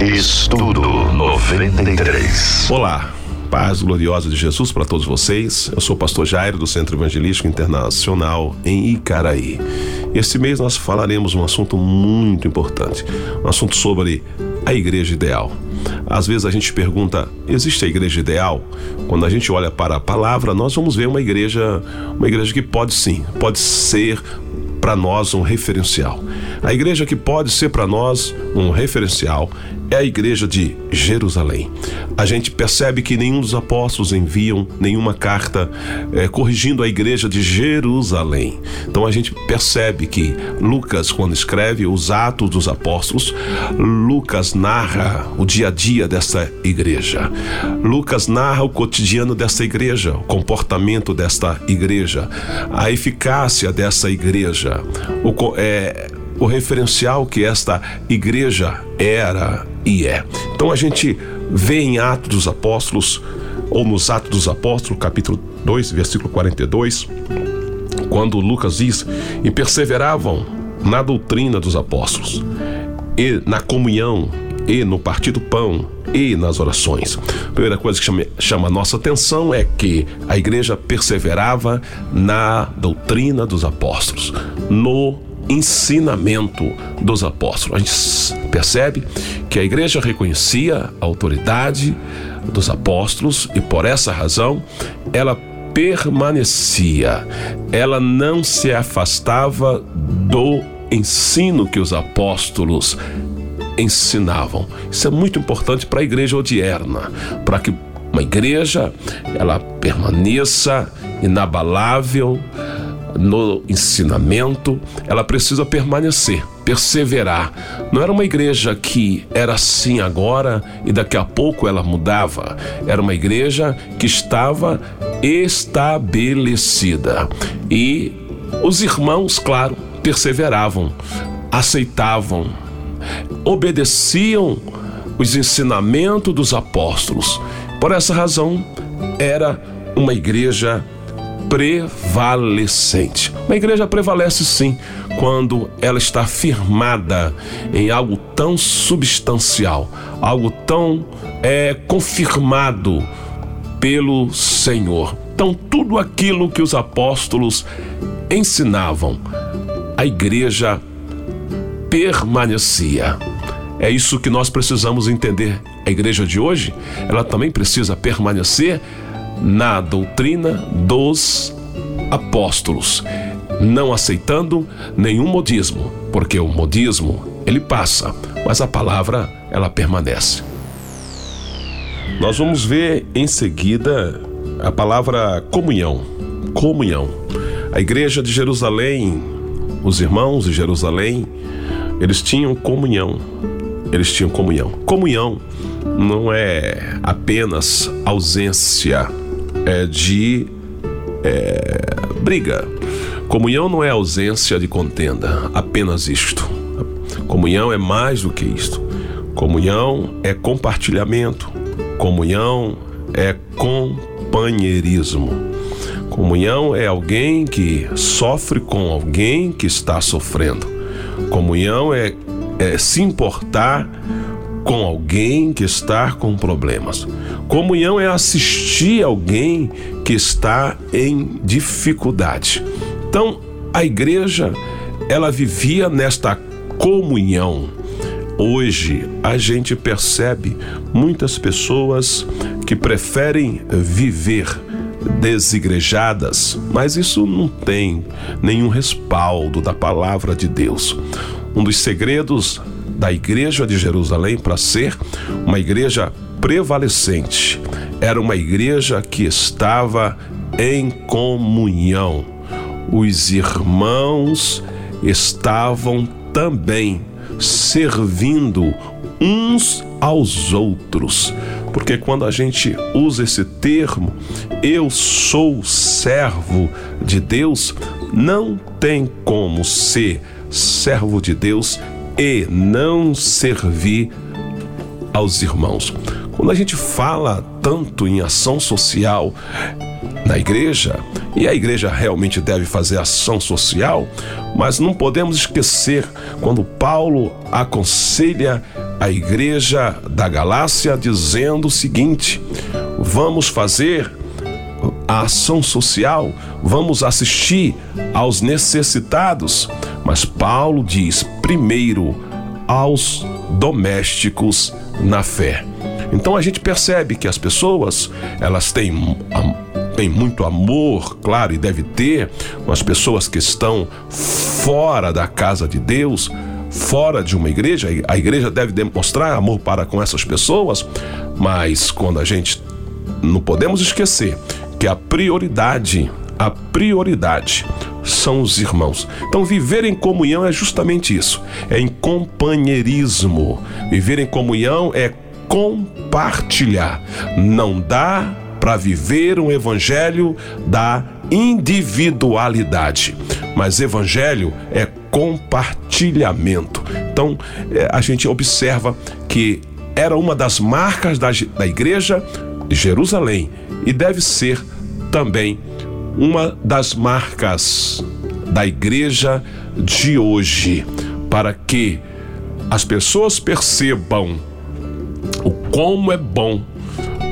Estudo 93. Olá, paz gloriosa de Jesus para todos vocês. Eu sou o pastor Jairo do Centro Evangelístico Internacional em Icaraí. Este mês nós falaremos um assunto muito importante, um assunto sobre a igreja ideal. Às vezes a gente pergunta: existe a igreja ideal? Quando a gente olha para a palavra, nós vamos ver uma igreja, uma igreja que pode sim, pode ser para nós um referencial. A igreja que pode ser para nós um referencial é a igreja de Jerusalém. A gente percebe que nenhum dos apóstolos enviam nenhuma carta é, corrigindo a igreja de Jerusalém. Então a gente percebe que Lucas, quando escreve os Atos dos Apóstolos, Lucas narra o dia a dia dessa igreja. Lucas narra o cotidiano dessa igreja, o comportamento desta igreja, a eficácia dessa igreja, o, é, o referencial que esta igreja era e é. Então a gente vê em Atos dos Apóstolos, ou nos Atos dos Apóstolos, capítulo 2, versículo 42, quando Lucas diz: E perseveravam na doutrina dos apóstolos, e na comunhão, e no partir do pão, e nas orações. A primeira coisa que chama, a nossa atenção é que a igreja perseverava na doutrina dos apóstolos, no ensinamento dos apóstolos. A gente percebe que a igreja reconhecia a autoridade dos apóstolos e por essa razão ela permanecia, ela não se afastava do ensino que os apóstolos ensinavam. Isso é muito importante para a igreja odierna, para que uma igreja ela permaneça inabalável no ensinamento, ela precisa permanecer, perseverar. Não era uma igreja que era assim agora e daqui a pouco ela mudava. Era uma igreja que estava estabelecida. E os irmãos, claro, perseveravam, aceitavam, obedeciam os ensinamentos dos apóstolos. Por essa razão, era uma igreja prevalecente. Uma igreja prevalece sim quando ela está firmada em algo tão substancial, algo tão é, confirmado pelo Senhor. Então, tudo aquilo que os apóstolos ensinavam, a igreja permanecia. É isso que nós precisamos entender. A igreja de hoje, ela também precisa permanecer na doutrina dos apóstolos, não aceitando nenhum modismo, porque o modismo ele passa, mas a palavra ela permanece. Nós vamos ver em seguida a palavra comunhão. Comunhão. A igreja de Jerusalém, os irmãos de Jerusalém, eles tinham comunhão. Eles tinham comunhão. Comunhão não é apenas ausência é, de é, briga. Comunhão não é ausência de contenda, apenas isto. Comunhão é mais do que isto. Comunhão é compartilhamento. Comunhão é companheirismo. Comunhão é alguém que sofre com alguém que está sofrendo. Comunhão é, é se importar com alguém que está com problemas. Comunhão é assistir alguém que está em dificuldade. Então, a igreja, ela vivia nesta comunhão. Hoje, a gente percebe muitas pessoas que preferem viver desigrejadas, mas isso não tem nenhum respaldo da palavra de Deus. Um dos segredos da igreja de Jerusalém para ser uma igreja prevalecente. Era uma igreja que estava em comunhão. Os irmãos estavam também servindo uns aos outros. Porque quando a gente usa esse termo, eu sou servo de Deus, não tem como ser servo de Deus e não servir aos irmãos. Quando a gente fala tanto em ação social na igreja, e a igreja realmente deve fazer ação social, mas não podemos esquecer quando Paulo aconselha a igreja da Galácia dizendo o seguinte: vamos fazer a ação social, vamos assistir aos necessitados. Mas Paulo diz: primeiro aos domésticos na fé. Então a gente percebe que as pessoas, elas têm tem muito amor, claro, e deve ter, com as pessoas que estão fora da casa de Deus, fora de uma igreja. A igreja deve demonstrar amor para com essas pessoas, mas quando a gente não podemos esquecer que a prioridade, a prioridade são os irmãos. Então, viver em comunhão é justamente isso, é em companheirismo. Viver em comunhão é compartilhar. Não dá para viver um evangelho da individualidade, mas evangelho é compartilhamento. Então, é, a gente observa que era uma das marcas da, da igreja de Jerusalém e deve ser também uma das marcas da igreja de hoje, para que as pessoas percebam o como é bom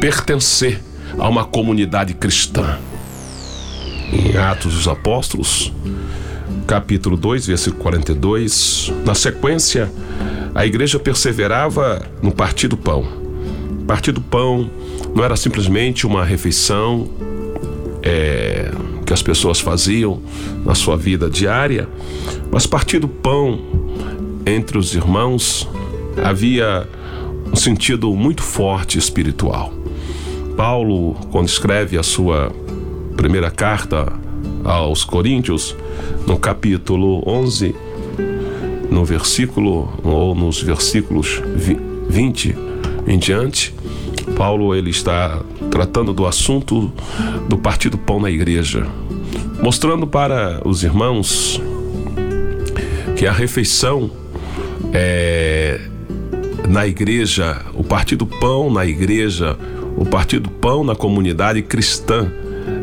pertencer a uma comunidade cristã. Em Atos dos Apóstolos, capítulo 2, versículo 42, na sequência, a igreja perseverava no partir do pão. Partir do pão não era simplesmente uma refeição é, que as pessoas faziam na sua vida diária, mas partir do pão entre os irmãos havia um sentido muito forte espiritual. Paulo, quando escreve a sua primeira carta aos Coríntios, no capítulo 11, no versículo ou nos versículos 20 em diante, Paulo ele está tratando do assunto do partido pão na igreja, mostrando para os irmãos que a refeição é, na igreja, o partido pão na igreja, o partido pão na comunidade cristã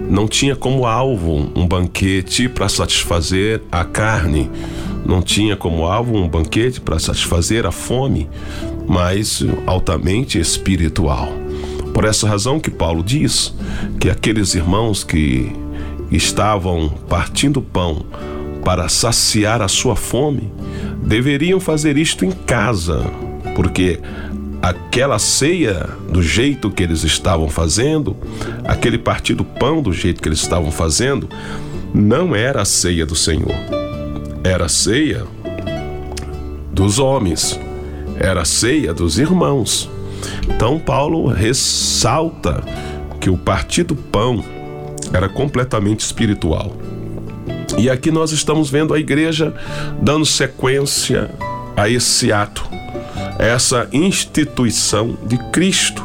não tinha como alvo um banquete para satisfazer a carne, não tinha como alvo um banquete para satisfazer a fome, mas altamente espiritual. Por essa razão que Paulo diz que aqueles irmãos que estavam partindo pão para saciar a sua fome deveriam fazer isto em casa, porque aquela ceia do jeito que eles estavam fazendo, aquele partido pão do jeito que eles estavam fazendo, não era a ceia do Senhor. Era a ceia dos homens, era a ceia dos irmãos. Então Paulo ressalta que o partido pão era completamente espiritual. E aqui nós estamos vendo a igreja dando sequência a esse ato, a essa instituição de Cristo,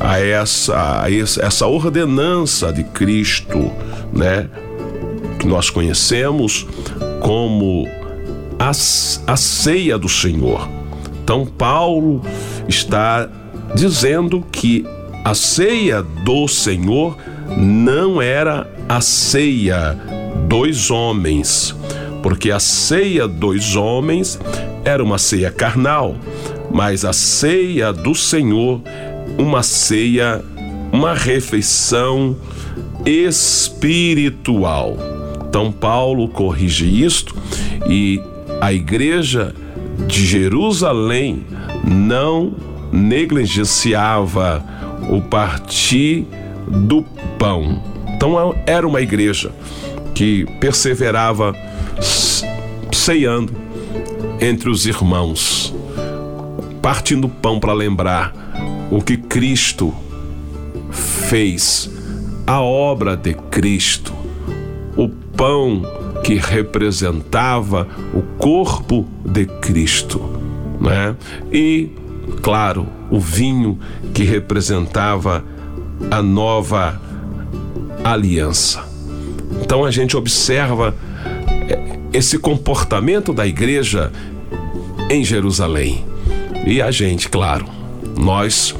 a essa, a essa ordenança de Cristo, né? Que nós conhecemos como a, a ceia do Senhor. Então, Paulo está dizendo que a ceia do Senhor não era a ceia dos homens, porque a ceia dos homens era uma ceia carnal, mas a ceia do Senhor, uma ceia, uma refeição espiritual. Então Paulo corrige isto e a igreja de Jerusalém não negligenciava o partir do pão. Então era uma igreja que perseverava ceando entre os irmãos, partindo pão para lembrar o que Cristo fez, a obra de Cristo, o pão que representava o corpo de Cristo, né? E claro, o vinho que representava a nova aliança. Então a gente observa é, esse comportamento da igreja em Jerusalém. E a gente, claro, nós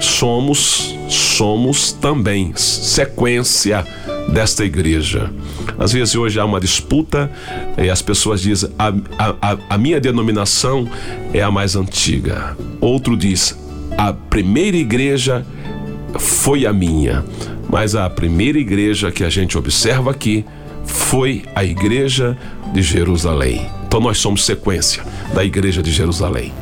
somos somos também sequência desta igreja. Às vezes hoje há uma disputa e as pessoas dizem a, a, a minha denominação é a mais antiga. Outro diz a primeira igreja foi a minha, mas a primeira igreja que a gente observa aqui foi a igreja de Jerusalém. Então nós somos sequência da igreja de Jerusalém.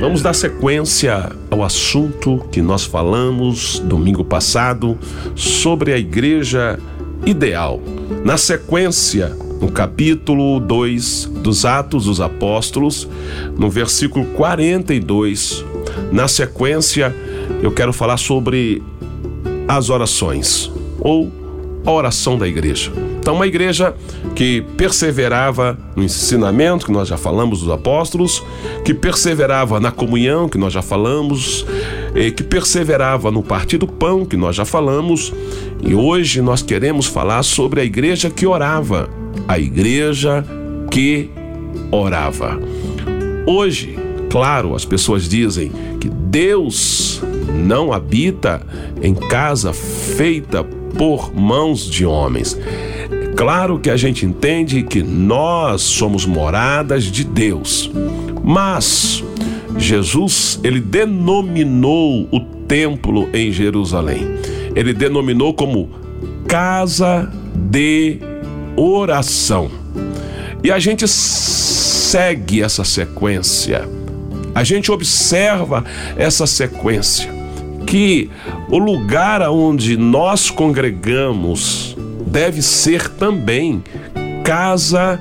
Vamos dar sequência ao assunto que nós falamos domingo passado sobre a igreja ideal. Na sequência, no capítulo 2 dos Atos dos Apóstolos, no versículo 42, na sequência, eu quero falar sobre as orações ou a oração da igreja. Então, uma igreja que perseverava no ensinamento, que nós já falamos dos apóstolos, que perseverava na comunhão, que nós já falamos, que perseverava no partir do pão, que nós já falamos, e hoje nós queremos falar sobre a igreja que orava, a igreja que orava. Hoje, claro, as pessoas dizem que Deus não habita em casa feita por mãos de homens. Claro que a gente entende que nós somos moradas de Deus, mas Jesus, ele denominou o templo em Jerusalém. Ele denominou como casa de oração. E a gente segue essa sequência. A gente observa essa sequência que o lugar onde nós congregamos deve ser também casa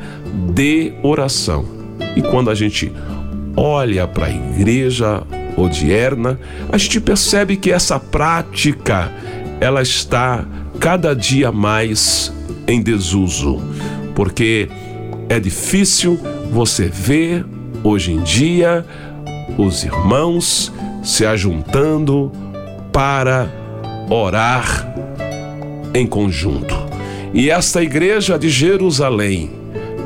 de oração. E quando a gente olha para a igreja odierna, a gente percebe que essa prática ela está cada dia mais em desuso, porque é difícil você ver hoje em dia os irmãos se ajuntando para orar em conjunto. E esta igreja de Jerusalém,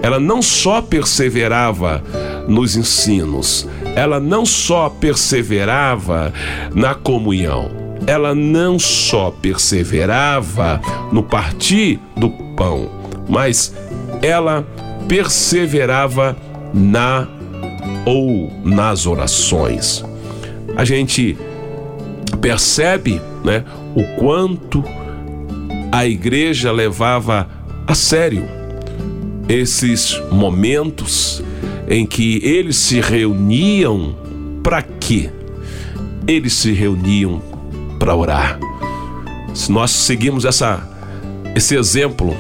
ela não só perseverava nos ensinos, ela não só perseverava na comunhão, ela não só perseverava no partir do pão, mas ela perseverava na ou nas orações. A gente percebe, né, o quanto a igreja levava a sério esses momentos em que eles se reuniam para quê? Eles se reuniam para orar. Se nós seguimos essa, esse exemplo,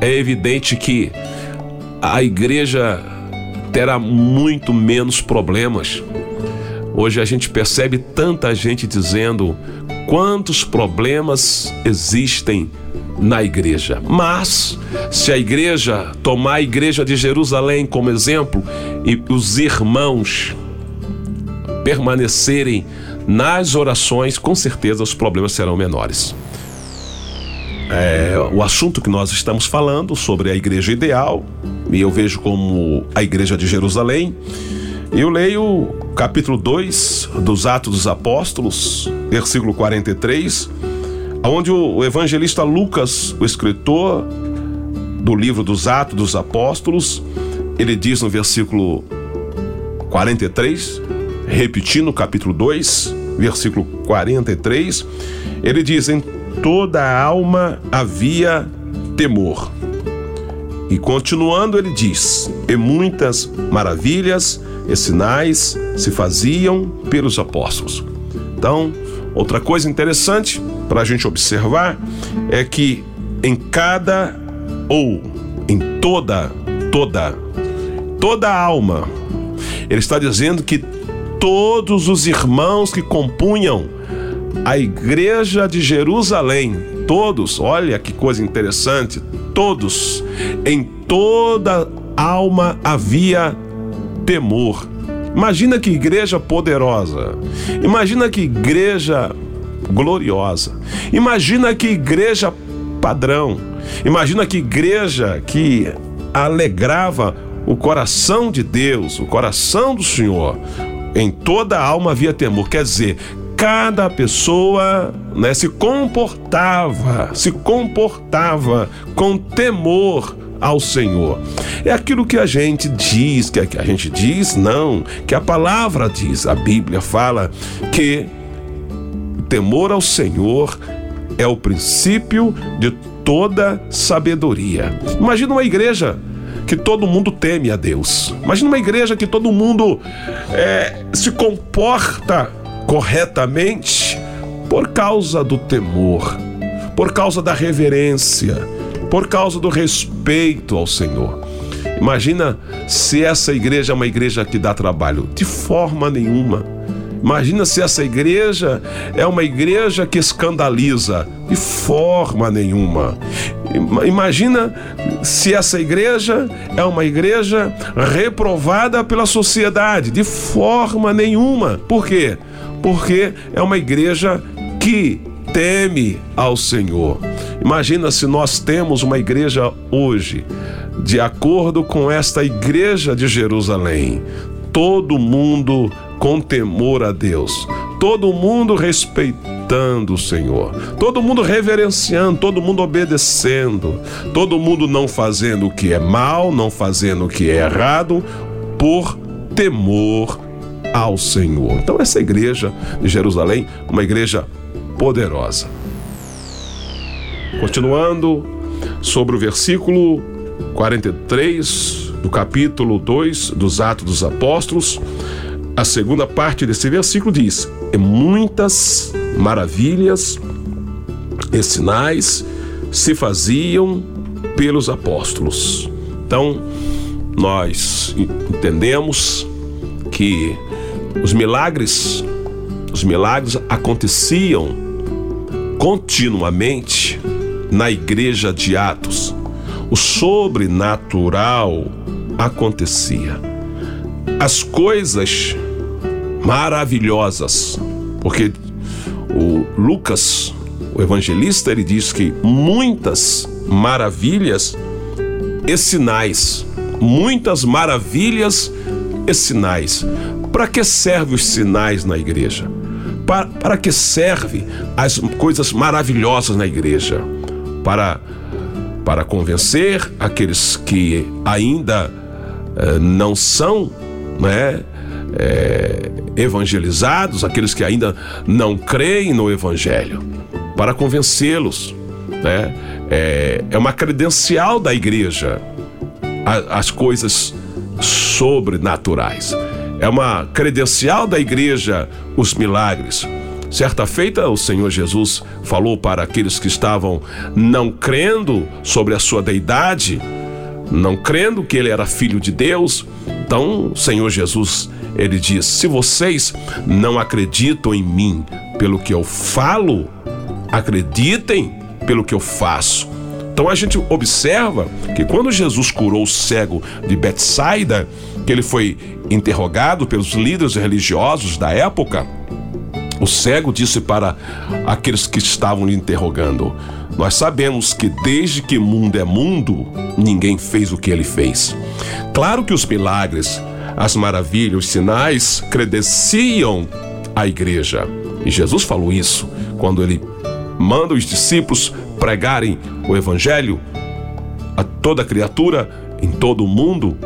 é evidente que a igreja terá muito menos problemas. Hoje a gente percebe tanta gente dizendo quantos problemas existem na igreja. Mas, se a igreja tomar a igreja de Jerusalém como exemplo e os irmãos permanecerem nas orações, com certeza os problemas serão menores. É, o assunto que nós estamos falando sobre a igreja ideal, e eu vejo como a igreja de Jerusalém, eu leio capítulo 2 dos Atos dos Apóstolos, versículo 43 onde o evangelista Lucas, o escritor do livro dos Atos dos Apóstolos, ele diz no versículo 43, repetindo o capítulo 2, versículo 43, ele diz: Em toda a alma havia temor. E continuando, ele diz: E muitas maravilhas e sinais se faziam pelos apóstolos. Então, outra coisa interessante para a gente observar é que em cada ou em toda, toda, toda alma, ele está dizendo que todos os irmãos que compunham a igreja de Jerusalém, todos, olha que coisa interessante, todos, em toda alma havia temor. Imagina que igreja poderosa, imagina que igreja gloriosa. Imagina que igreja padrão. Imagina que igreja que alegrava o coração de Deus, o coração do Senhor. Em toda a alma havia temor. Quer dizer, cada pessoa né, se comportava, se comportava com temor ao Senhor. É aquilo que a gente diz, que a gente diz, não, que a palavra diz, a Bíblia fala que o temor ao Senhor é o princípio de toda sabedoria. Imagina uma igreja que todo mundo teme a Deus. Imagina uma igreja que todo mundo é, se comporta corretamente por causa do temor, por causa da reverência, por causa do respeito ao Senhor. Imagina se essa igreja é uma igreja que dá trabalho. De forma nenhuma. Imagina se essa igreja é uma igreja que escandaliza. De forma nenhuma. Imagina se essa igreja é uma igreja reprovada pela sociedade. De forma nenhuma. Por quê? Porque é uma igreja que teme ao Senhor. Imagina se nós temos uma igreja hoje, de acordo com esta igreja de Jerusalém, todo mundo com temor a Deus, todo mundo respeitando o Senhor, todo mundo reverenciando, todo mundo obedecendo, todo mundo não fazendo o que é mal, não fazendo o que é errado, por temor ao Senhor. Então, essa igreja de Jerusalém, uma igreja poderosa. Continuando sobre o versículo 43 do capítulo 2 dos Atos dos Apóstolos, a segunda parte desse versículo diz: E muitas maravilhas e sinais se faziam pelos apóstolos. Então, nós entendemos que os milagres, os milagres aconteciam continuamente na igreja de Atos. O sobrenatural acontecia. As coisas maravilhosas, porque o Lucas, o evangelista, ele diz que muitas maravilhas e sinais, muitas maravilhas e sinais. Para que servem os sinais na igreja? Para, para que servem as coisas maravilhosas na igreja? Para, para convencer aqueles que ainda eh, não são né, eh, evangelizados, aqueles que ainda não creem no evangelho, para convencê-los. Né? É, é uma credencial da igreja as coisas sobrenaturais. É uma credencial da igreja os milagres. Certa feita, o Senhor Jesus falou para aqueles que estavam não crendo sobre a sua deidade, não crendo que ele era filho de Deus. Então, o Senhor Jesus, ele diz: Se vocês não acreditam em mim pelo que eu falo, acreditem pelo que eu faço. Então a gente observa que quando Jesus curou o cego de Betsaida, que ele foi interrogado pelos líderes religiosos da época, o cego disse para aqueles que estavam lhe interrogando: Nós sabemos que desde que mundo é mundo, ninguém fez o que ele fez. Claro que os milagres, as maravilhas, os sinais credenciam a igreja. E Jesus falou isso quando ele manda os discípulos pregarem o evangelho a toda criatura em todo o mundo.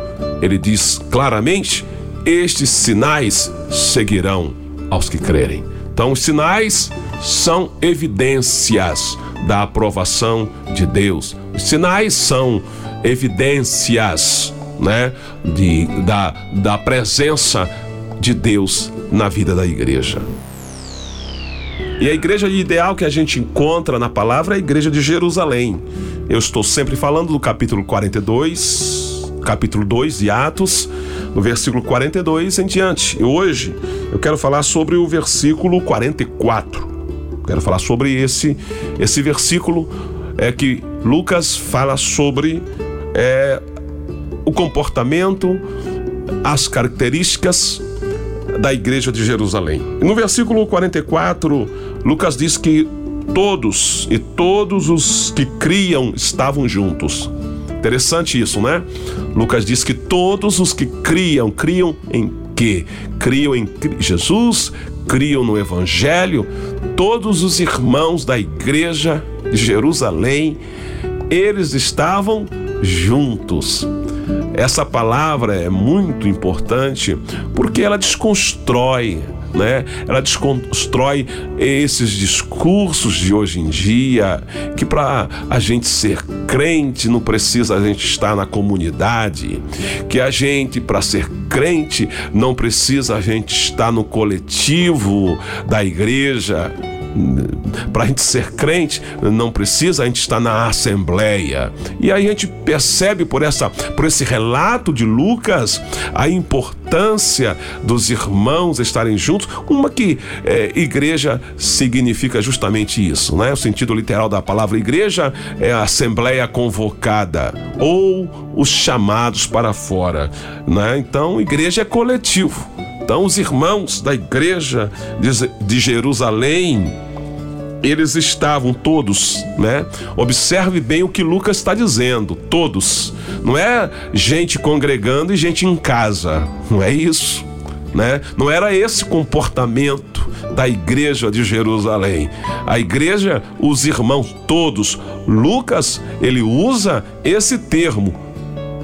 Ele diz claramente: estes sinais seguirão aos que crerem. Então, os sinais são evidências da aprovação de Deus. Os sinais são evidências, né, de, da, da presença de Deus na vida da igreja. E a igreja ideal que a gente encontra na palavra é a igreja de Jerusalém. Eu estou sempre falando do capítulo 42, capítulo 2 de Atos, no versículo 42 em diante. E hoje eu quero falar sobre o versículo 44. Quero falar sobre esse esse versículo é que Lucas fala sobre é, o comportamento, as características da igreja de Jerusalém. No versículo 44, Lucas diz que todos e todos os que criam estavam juntos. Interessante isso, né? Lucas diz que todos os que criam, criam em que criam em Jesus, criam no Evangelho, todos os irmãos da igreja de Jerusalém, eles estavam juntos. Essa palavra é muito importante porque ela desconstrói né? Ela desconstrói esses discursos de hoje em dia que para a gente ser crente não precisa a gente estar na comunidade, que a gente para ser crente não precisa a gente estar no coletivo da igreja para a gente ser crente, não precisa a gente estar na assembleia. E aí a gente percebe por, essa, por esse relato de Lucas a importância dos irmãos estarem juntos. Uma que é, igreja significa justamente isso, né? O sentido literal da palavra igreja é a assembleia convocada ou os chamados para fora, né? Então, igreja é coletivo. Então, os irmãos da igreja de Jerusalém, eles estavam todos, né? Observe bem o que Lucas está dizendo, todos. Não é gente congregando e gente em casa, não é isso, né? Não era esse comportamento da igreja de Jerusalém. A igreja, os irmãos todos. Lucas, ele usa esse termo,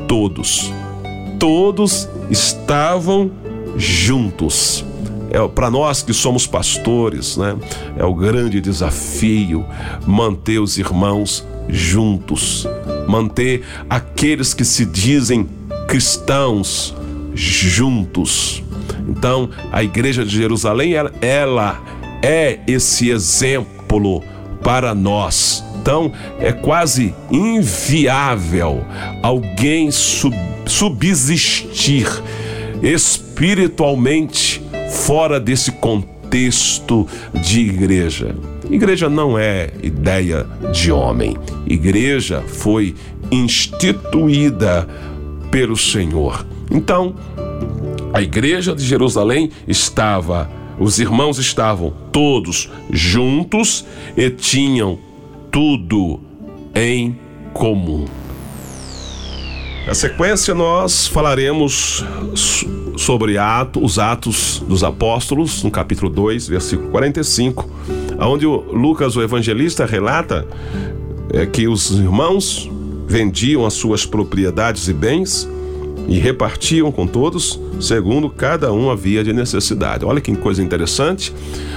todos. Todos estavam juntos. É para nós que somos pastores, né? É o grande desafio manter os irmãos juntos, manter aqueles que se dizem cristãos juntos. Então, a igreja de Jerusalém, ela, ela é esse exemplo para nós. Então, é quase inviável alguém sub, subsistir espiritualmente fora desse contexto de igreja. Igreja não é ideia de homem. Igreja foi instituída pelo Senhor. Então, a igreja de Jerusalém estava, os irmãos estavam todos juntos e tinham tudo em comum. Na sequência, nós falaremos sobre ato, os Atos dos Apóstolos, no capítulo 2, versículo 45, onde o Lucas, o evangelista, relata é, que os irmãos vendiam as suas propriedades e bens e repartiam com todos, segundo cada um havia de necessidade. Olha que coisa interessante.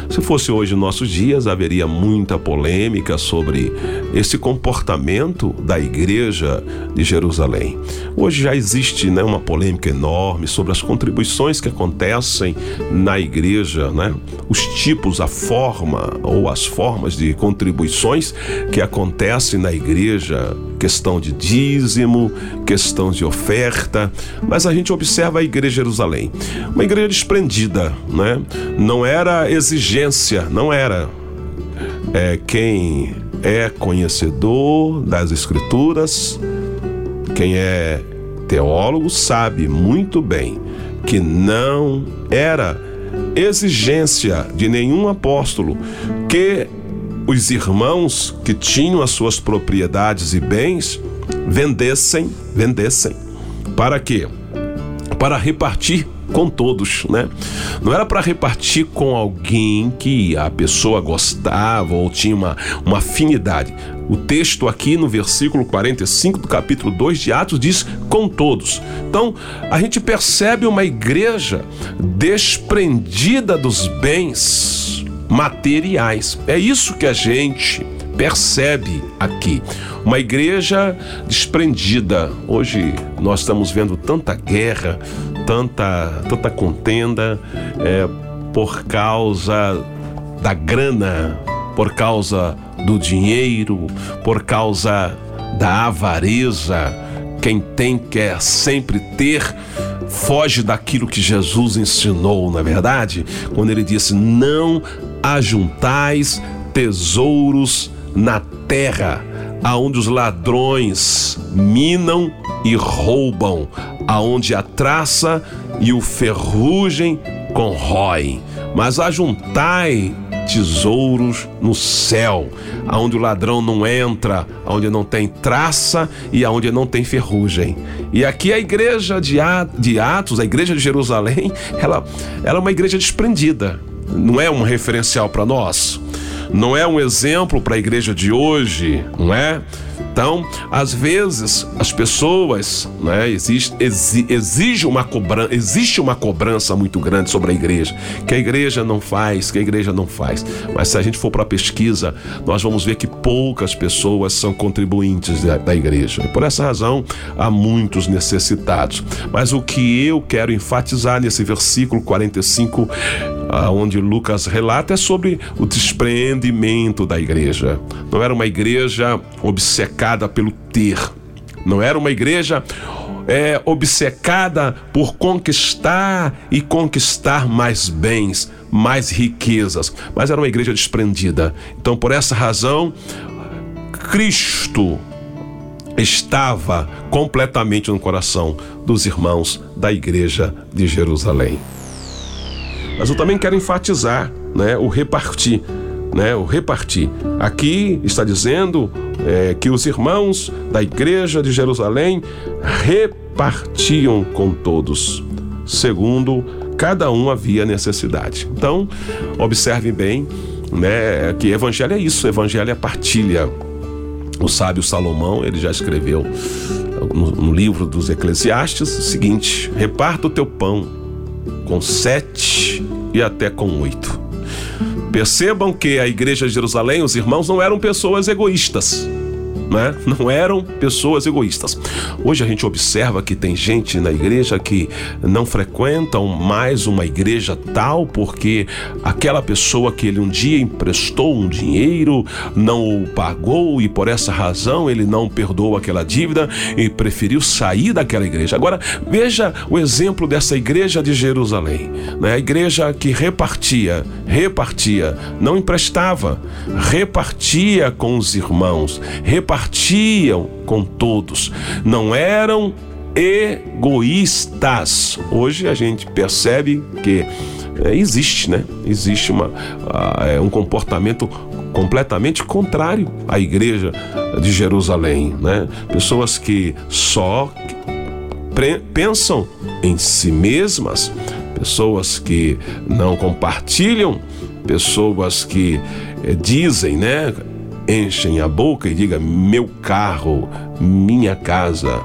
Se fosse hoje nossos dias, haveria muita polêmica sobre esse comportamento da igreja de Jerusalém. Hoje já existe né, uma polêmica enorme sobre as contribuições que acontecem na igreja, né? os tipos, a forma ou as formas de contribuições que acontecem na igreja, questão de dízimo, questão de oferta, mas a gente observa a igreja Jerusalém, uma igreja desprendida, né? não era exigente ciência, não era. É quem é conhecedor das escrituras, quem é teólogo sabe muito bem que não era exigência de nenhum apóstolo que os irmãos que tinham as suas propriedades e bens vendessem, vendessem. Para quê? Para repartir com todos, né? Não era para repartir com alguém que a pessoa gostava ou tinha uma, uma afinidade. O texto aqui no versículo 45 do capítulo 2 de Atos diz com todos. Então, a gente percebe uma igreja desprendida dos bens materiais. É isso que a gente percebe aqui. Uma igreja desprendida. Hoje nós estamos vendo tanta guerra, tanta, tanta contenda é, por causa da grana, por causa do dinheiro, por causa da avareza. Quem tem quer sempre ter, foge daquilo que Jesus ensinou, na é verdade? Quando ele disse: Não ajuntais tesouros na terra, aonde os ladrões minam e roubam, aonde a traça e o ferrugem corroem. mas ajuntai tesouros no céu, aonde o ladrão não entra, aonde não tem traça e aonde não tem ferrugem. E aqui a igreja de Atos, a igreja de Jerusalém, ela, ela é uma igreja desprendida. Não é um referencial para nós, não é um exemplo para a igreja de hoje, não é? Então, às vezes, as pessoas, né, existe, exige uma cobrança, existe uma cobrança muito grande sobre a igreja, que a igreja não faz, que a igreja não faz. Mas se a gente for para a pesquisa, nós vamos ver que poucas pessoas são contribuintes da, da igreja. E por essa razão, há muitos necessitados. Mas o que eu quero enfatizar nesse versículo 45 onde Lucas relata é sobre o desprendimento da igreja. Não era uma igreja obcecada pelo ter, não era uma igreja é, obcecada por conquistar e conquistar mais bens, mais riquezas, mas era uma igreja desprendida. Então, por essa razão, Cristo estava completamente no coração dos irmãos da igreja de Jerusalém. Mas eu também quero enfatizar né, o repartir. Né, o repartir. Aqui está dizendo é, que os irmãos da igreja de Jerusalém repartiam com todos, segundo cada um havia necessidade. Então, observe bem né, que evangelho é isso, evangelho é partilha. O sábio Salomão, ele já escreveu no, no livro dos Eclesiastes o seguinte: reparta o teu pão com sete e até com oito. Percebam que a igreja de Jerusalém, os irmãos, não eram pessoas egoístas né? Não eram pessoas egoístas. Hoje a gente observa que tem gente na igreja que não frequentam mais uma igreja tal porque aquela pessoa que ele um dia emprestou um dinheiro não o pagou e por essa razão ele não perdoou aquela dívida e preferiu sair daquela igreja. Agora veja o exemplo dessa igreja de Jerusalém, né? A igreja que repartia, repartia, não emprestava, repartia com os irmãos, repartia repartiam com todos, não eram egoístas. Hoje a gente percebe que é, existe, né? Existe uma, uh, um comportamento completamente contrário à igreja de Jerusalém, né? Pessoas que só pensam em si mesmas, pessoas que não compartilham, pessoas que eh, dizem, né? Enchem a boca e diga meu carro, minha casa,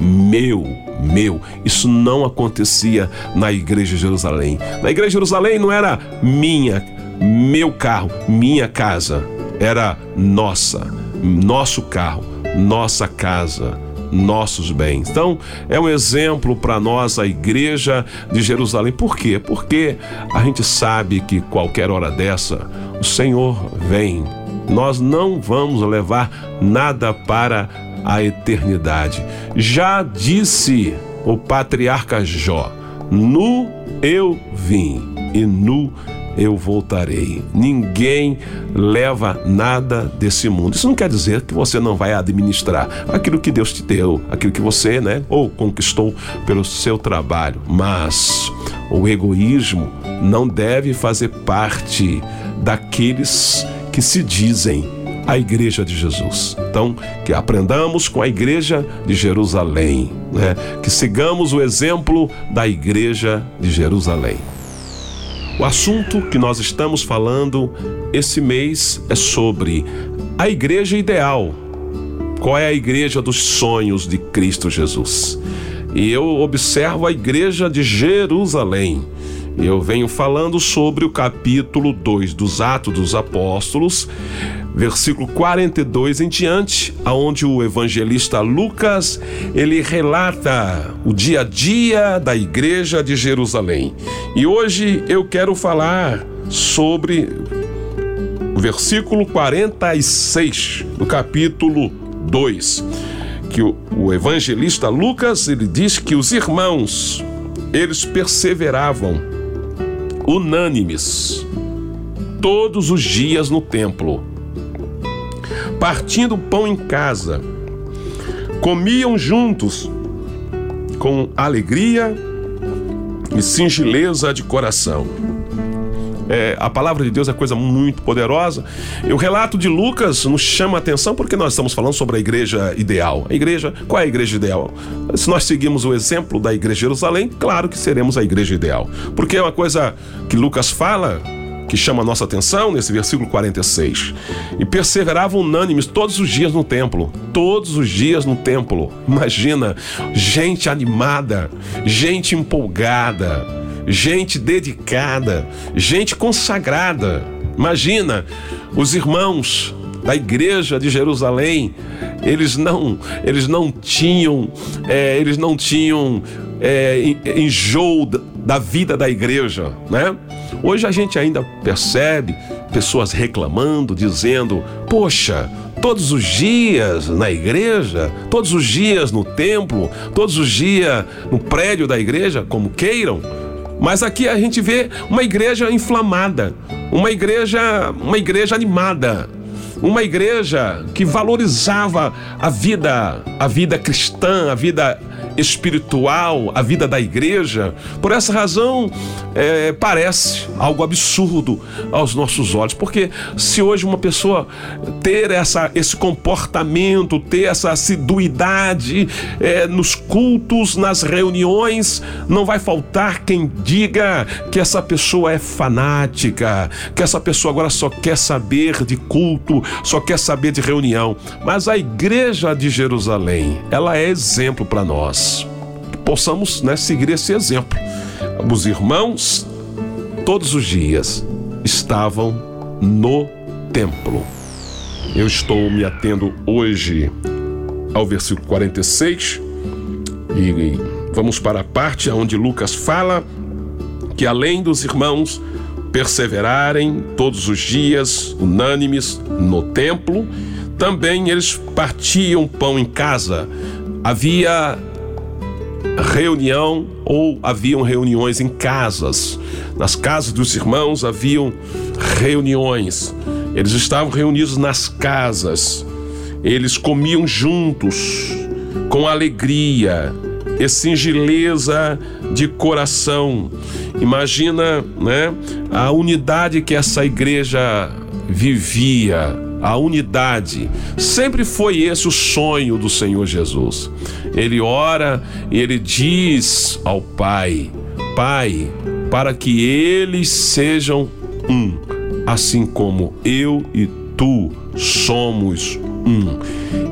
meu, meu. Isso não acontecia na igreja de Jerusalém. Na igreja de Jerusalém não era minha, meu carro, minha casa. Era nossa, nosso carro, nossa casa nossos bens. Então, é um exemplo para nós a igreja de Jerusalém. Por quê? Porque a gente sabe que qualquer hora dessa o Senhor vem nós não vamos levar nada para a eternidade. Já disse o patriarca Jó: Nu eu vim e nu eu voltarei. Ninguém leva nada desse mundo. Isso não quer dizer que você não vai administrar aquilo que Deus te deu, aquilo que você, né, ou conquistou pelo seu trabalho, mas o egoísmo não deve fazer parte daqueles que se dizem a Igreja de Jesus. Então, que aprendamos com a Igreja de Jerusalém, né? que sigamos o exemplo da Igreja de Jerusalém. O assunto que nós estamos falando esse mês é sobre a igreja ideal. Qual é a igreja dos sonhos de Cristo Jesus? E eu observo a igreja de Jerusalém. Eu venho falando sobre o capítulo 2 dos Atos dos Apóstolos, versículo 42 em diante, aonde o evangelista Lucas, ele relata o dia a dia da igreja de Jerusalém. E hoje eu quero falar sobre o versículo 46 do capítulo 2, que o, o evangelista Lucas, ele diz que os irmãos, eles perseveravam unânimes, todos os dias no templo, partindo pão em casa, comiam juntos com alegria e singeleza de coração, É, a palavra de Deus é coisa muito poderosa. E o relato de Lucas nos chama a atenção porque nós estamos falando sobre a igreja ideal. A igreja, qual é a igreja ideal? Se nós seguirmos o exemplo da igreja de Jerusalém, claro que seremos a igreja ideal. Porque é uma coisa que Lucas fala que chama a nossa atenção nesse versículo 46. E perseveravam unânimes todos os dias no templo. Todos os dias no templo. Imagina, gente animada, gente empolgada, gente dedicada, gente consagrada. Imagina, os irmãos da igreja de Jerusalém, eles não, eles não tinham, é, eles não tinham é, enjoo da vida da igreja, né? Hoje a gente ainda percebe pessoas reclamando, dizendo: Poxa, todos os dias na igreja, todos os dias no templo, todos os dias no prédio da igreja, como queiram. Mas aqui a gente vê uma igreja inflamada, uma igreja, uma igreja animada, uma igreja que valorizava a vida, a vida cristã, a vida espiritual, a vida da igreja. Por essa razão, é, parece algo absurdo aos nossos olhos, porque se hoje uma pessoa ter essa, esse comportamento, ter essa assiduidade é, nos cultos, nas reuniões, não vai faltar quem diga que essa pessoa é fanática, que essa pessoa agora só quer saber de culto, só quer saber de reunião. Mas a igreja de Jerusalém, ela é exemplo para nós possamos né, seguir esse exemplo. Os irmãos, todos os dias, estavam no templo. Eu estou me atendo hoje ao versículo 46 e vamos para a parte onde Lucas fala que além dos irmãos perseverarem todos os dias, unânimes, no templo, também eles partiam pão em casa. Havia reunião ou haviam reuniões em casas. Nas casas dos irmãos haviam reuniões. Eles estavam reunidos nas casas. Eles comiam juntos, com alegria e singeleza de coração. Imagina, né, a unidade que essa igreja vivia a unidade. Sempre foi esse o sonho do Senhor Jesus. Ele ora e ele diz ao Pai: Pai, para que eles sejam um, assim como eu e tu somos um.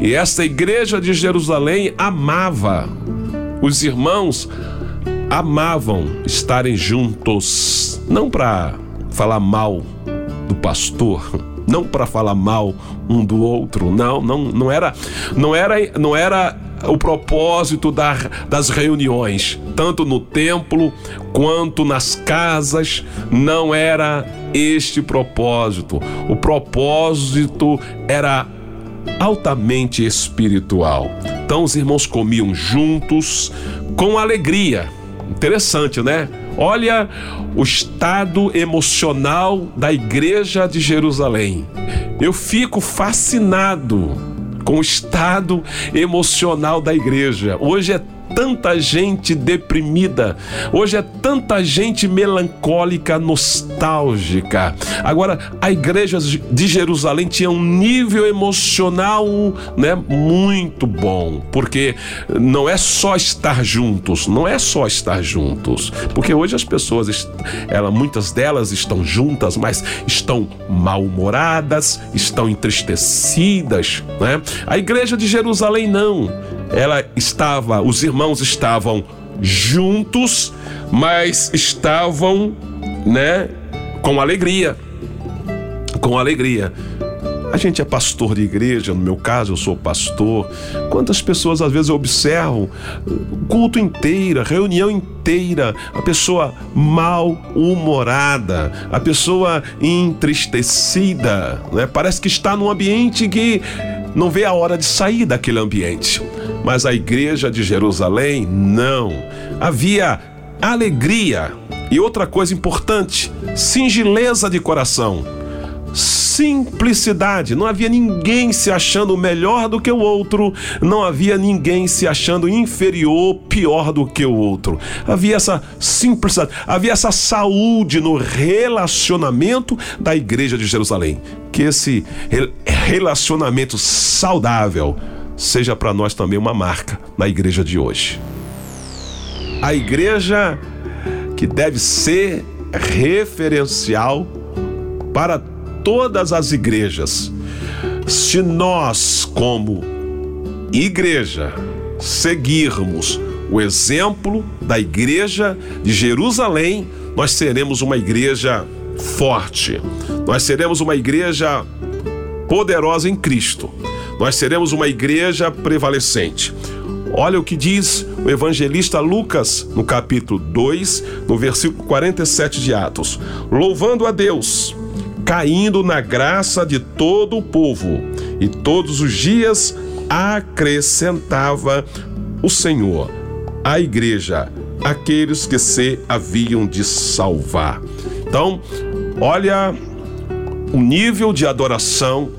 E esta igreja de Jerusalém amava, os irmãos amavam estarem juntos, não para falar mal do pastor, não para falar mal um do outro, não, não, não era, não era, não era o propósito da, das reuniões, tanto no templo quanto nas casas, não era este propósito. O propósito era altamente espiritual. Então os irmãos comiam juntos com alegria. Interessante, né? Olha o estado emocional da igreja de Jerusalém. Eu fico fascinado com o estado emocional da igreja. Hoje é tanta gente deprimida, hoje é tanta gente melancólica, nostálgica. Agora, a igreja de Jerusalém tinha um nível emocional, né, muito bom, porque não é só estar juntos, não é só estar juntos, porque hoje as pessoas, ela, muitas delas estão juntas, mas estão mal-humoradas, estão entristecidas, né? A igreja de Jerusalém não ela estava, os irmãos estavam juntos, mas estavam, né, com alegria. Com alegria. A gente é pastor de igreja, no meu caso eu sou pastor. Quantas pessoas às vezes eu observo culto inteira, reunião inteira, a pessoa mal-humorada, a pessoa entristecida, né? Parece que está num ambiente que não vê a hora de sair daquele ambiente. Mas a igreja de Jerusalém, não. Havia alegria e outra coisa importante, singeleza de coração. Simplicidade. Não havia ninguém se achando melhor do que o outro, não havia ninguém se achando inferior, pior do que o outro. Havia essa simplicidade, havia essa saúde no relacionamento da igreja de Jerusalém. Que esse relacionamento saudável seja para nós também uma marca na igreja de hoje. A igreja que deve ser referencial para todas as igrejas. Se nós, como igreja, seguirmos o exemplo da igreja de Jerusalém, nós seremos uma igreja forte, nós seremos uma igreja poderosa em Cristo, nós seremos uma igreja prevalecente. Olha o que diz o evangelista Lucas no capítulo 2, no versículo 47 de Atos: louvando a Deus caindo na graça de todo o povo, e todos os dias acrescentava o Senhor à igreja aqueles que se haviam de salvar. Então, olha o nível de adoração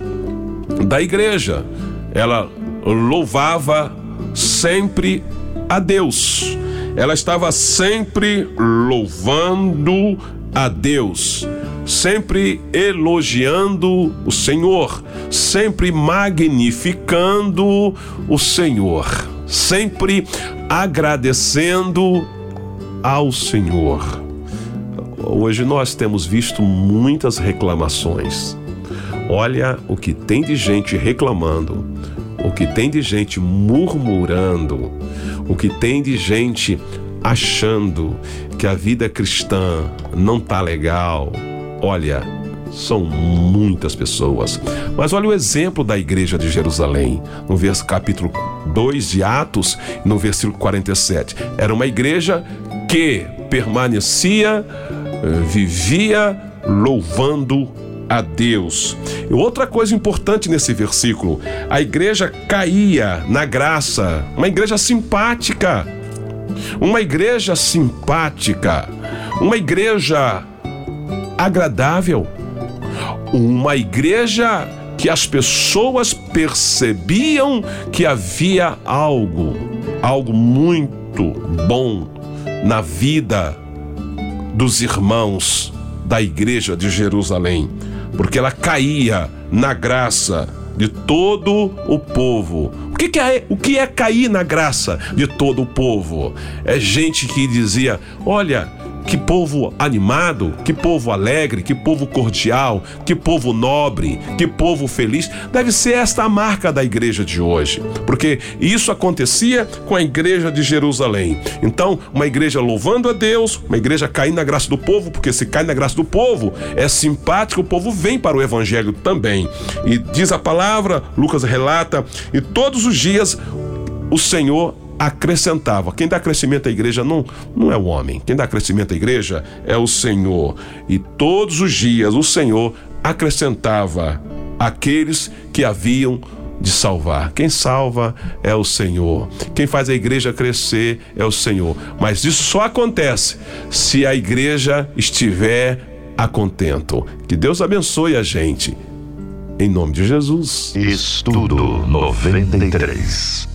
da igreja. Ela louvava sempre a Deus. Ela estava sempre louvando a Deus sempre elogiando o Senhor, sempre magnificando o Senhor, sempre agradecendo ao Senhor. Hoje nós temos visto muitas reclamações. Olha o que tem de gente reclamando, o que tem de gente murmurando, o que tem de gente achando que a vida cristã não tá legal, Olha, são muitas pessoas. Mas olha o exemplo da igreja de Jerusalém, no vers, capítulo 2 de Atos, no versículo 47. Era uma igreja que permanecia, eh, vivia louvando a Deus. Outra coisa importante nesse versículo, a igreja caía na graça, uma igreja simpática. Uma igreja simpática, uma igreja agradável. Uma igreja que as pessoas percebiam que havia algo, algo muito bom na vida dos irmãos da igreja de Jerusalém, porque ela caía na graça de todo o povo. O que, que, é, o que é cair na graça de todo o povo? É gente que dizia: olha, que povo animado, que povo alegre, que povo cordial, que povo nobre, que povo feliz. Deve ser esta a marca da igreja de hoje, porque isso acontecia com a igreja de Jerusalém. Então, uma igreja louvando a Deus, uma igreja caindo na graça do povo, porque se cai na graça do povo, é simpático, o povo vem para o evangelho também. E diz a palavra, Lucas relata, e todos os dias o Senhor acrescentava. Quem dá crescimento à igreja não, não é o homem. Quem dá crescimento à igreja é o Senhor. E todos os dias o Senhor acrescentava aqueles que haviam de salvar. Quem salva é o Senhor. Quem faz a igreja crescer é o Senhor. Mas isso só acontece se a igreja estiver a contento. Que Deus abençoe a gente. Em nome de Jesus. Estudo 93.